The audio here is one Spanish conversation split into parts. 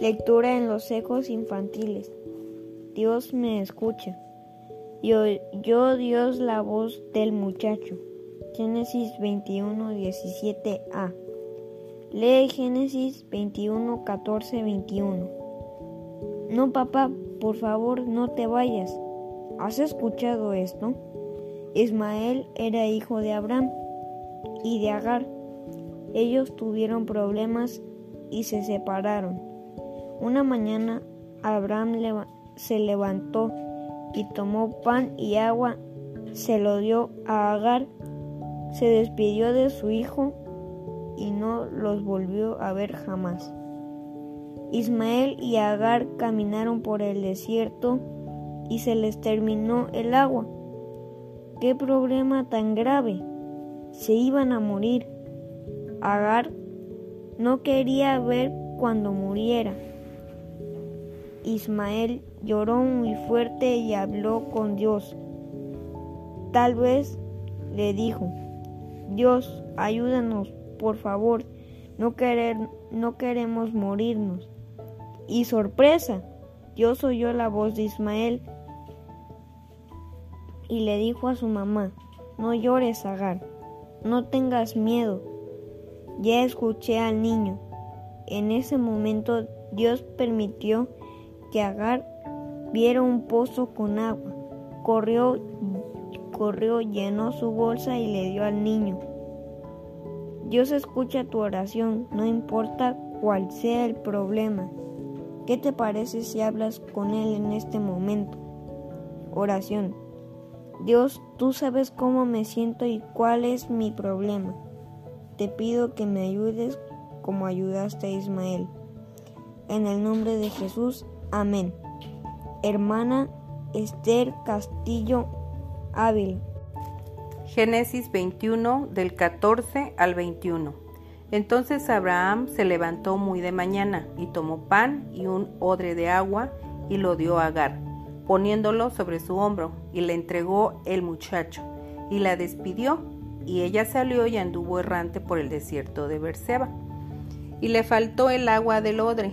Lectura en los ecos infantiles. Dios me escucha. Yo, yo Dios la voz del muchacho. Génesis 21, 17a. Lee Génesis 21, 14, 21. No, papá, por favor, no te vayas. ¿Has escuchado esto? Ismael era hijo de Abraham y de Agar. Ellos tuvieron problemas y se separaron. Una mañana Abraham se levantó y tomó pan y agua, se lo dio a Agar, se despidió de su hijo y no los volvió a ver jamás. Ismael y Agar caminaron por el desierto y se les terminó el agua. ¡Qué problema tan grave! Se iban a morir. Agar no quería ver cuando muriera. Ismael lloró muy fuerte y habló con Dios. Tal vez le dijo, Dios, ayúdanos, por favor, no, querer, no queremos morirnos. Y sorpresa, Dios oyó la voz de Ismael y le dijo a su mamá, no llores, Agar, no tengas miedo. Ya escuché al niño. En ese momento Dios permitió que Agar viera un pozo con agua. Corrió, corrió, llenó su bolsa y le dio al niño. Dios escucha tu oración, no importa cuál sea el problema. ¿Qué te parece si hablas con Él en este momento? Oración. Dios, tú sabes cómo me siento y cuál es mi problema. Te pido que me ayudes como ayudaste a Ismael. En el nombre de Jesús, Amén. Hermana Esther Castillo Ávila. Génesis 21 del 14 al 21. Entonces Abraham se levantó muy de mañana y tomó pan y un odre de agua y lo dio a Agar, poniéndolo sobre su hombro, y le entregó el muchacho, y la despidió, y ella salió y anduvo errante por el desierto de Berseba. Y le faltó el agua del odre,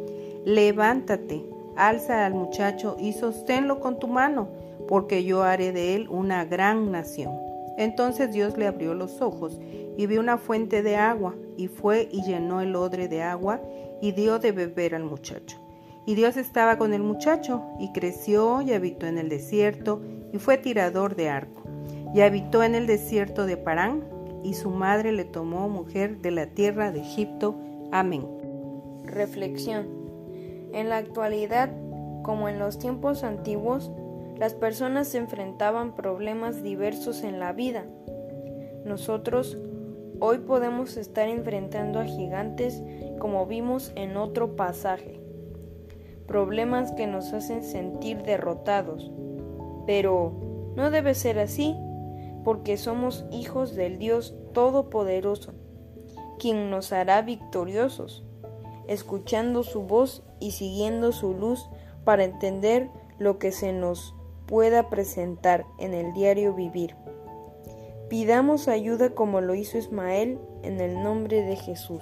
Levántate, alza al muchacho y sosténlo con tu mano, porque yo haré de él una gran nación. Entonces Dios le abrió los ojos y vio una fuente de agua, y fue y llenó el odre de agua y dio de beber al muchacho. Y Dios estaba con el muchacho, y creció y habitó en el desierto, y fue tirador de arco. Y habitó en el desierto de Parán, y su madre le tomó mujer de la tierra de Egipto. Amén. Reflexión. En la actualidad, como en los tiempos antiguos, las personas enfrentaban problemas diversos en la vida. Nosotros hoy podemos estar enfrentando a gigantes como vimos en otro pasaje. Problemas que nos hacen sentir derrotados. Pero no debe ser así, porque somos hijos del Dios Todopoderoso, quien nos hará victoriosos escuchando su voz y siguiendo su luz para entender lo que se nos pueda presentar en el diario vivir. Pidamos ayuda como lo hizo Ismael en el nombre de Jesús.